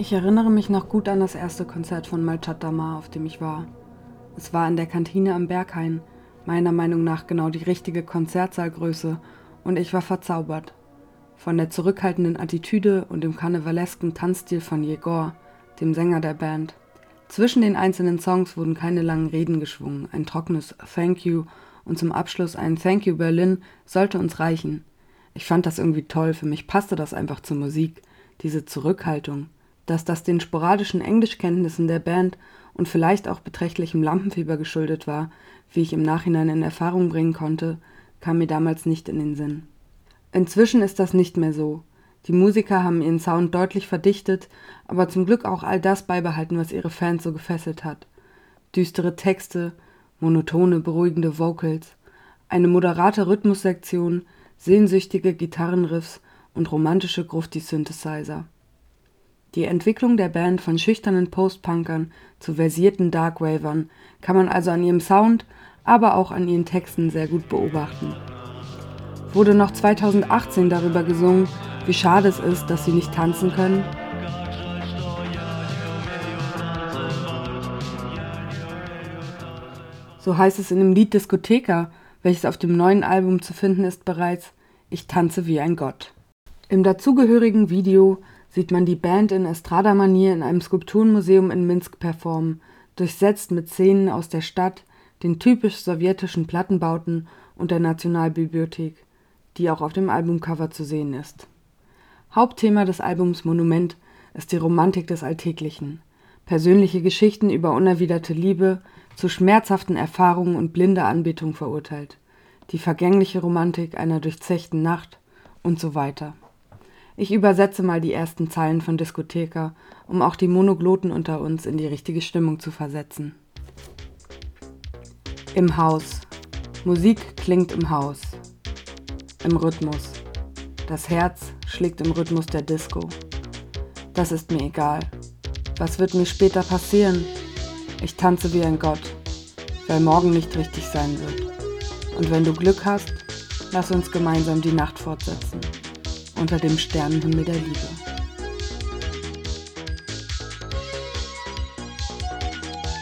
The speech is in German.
Ich erinnere mich noch gut an das erste Konzert von Malchatama, auf dem ich war. Es war in der Kantine am Berghain, meiner Meinung nach genau die richtige Konzertsaalgröße, und ich war verzaubert. Von der zurückhaltenden Attitüde und dem karnevalesken Tanzstil von Jegor, dem Sänger der Band. Zwischen den einzelnen Songs wurden keine langen Reden geschwungen, ein trockenes Thank you und zum Abschluss ein Thank you Berlin sollte uns reichen. Ich fand das irgendwie toll, für mich passte das einfach zur Musik, diese Zurückhaltung dass das den sporadischen Englischkenntnissen der Band und vielleicht auch beträchtlichem Lampenfieber geschuldet war, wie ich im Nachhinein in Erfahrung bringen konnte, kam mir damals nicht in den Sinn. Inzwischen ist das nicht mehr so. Die Musiker haben ihren Sound deutlich verdichtet, aber zum Glück auch all das beibehalten, was ihre Fans so gefesselt hat. Düstere Texte, monotone, beruhigende Vocals, eine moderate Rhythmussektion, sehnsüchtige Gitarrenriffs und romantische Grufti-Synthesizer. Die Entwicklung der Band von schüchternen Post-Punkern zu versierten Darkwavern kann man also an ihrem Sound, aber auch an ihren Texten sehr gut beobachten. Wurde noch 2018 darüber gesungen, wie schade es ist, dass sie nicht tanzen können? So heißt es in dem Lied Diskotheka, welches auf dem neuen Album zu finden ist bereits Ich tanze wie ein Gott. Im dazugehörigen Video sieht man die Band in Estrada-Manier in einem Skulpturenmuseum in Minsk performen, durchsetzt mit Szenen aus der Stadt, den typisch sowjetischen Plattenbauten und der Nationalbibliothek, die auch auf dem Albumcover zu sehen ist. Hauptthema des Albums Monument ist die Romantik des Alltäglichen. Persönliche Geschichten über unerwiderte Liebe, zu schmerzhaften Erfahrungen und blinder Anbetung verurteilt. Die vergängliche Romantik einer durchzechten Nacht und so weiter. Ich übersetze mal die ersten Zeilen von Diskotheka, um auch die Monogloten unter uns in die richtige Stimmung zu versetzen. Im Haus. Musik klingt im Haus. Im Rhythmus. Das Herz schlägt im Rhythmus der Disco. Das ist mir egal. Was wird mir später passieren? Ich tanze wie ein Gott, weil morgen nicht richtig sein wird. Und wenn du Glück hast, lass uns gemeinsam die Nacht fortsetzen unter dem Sternenhimmel der Liebe.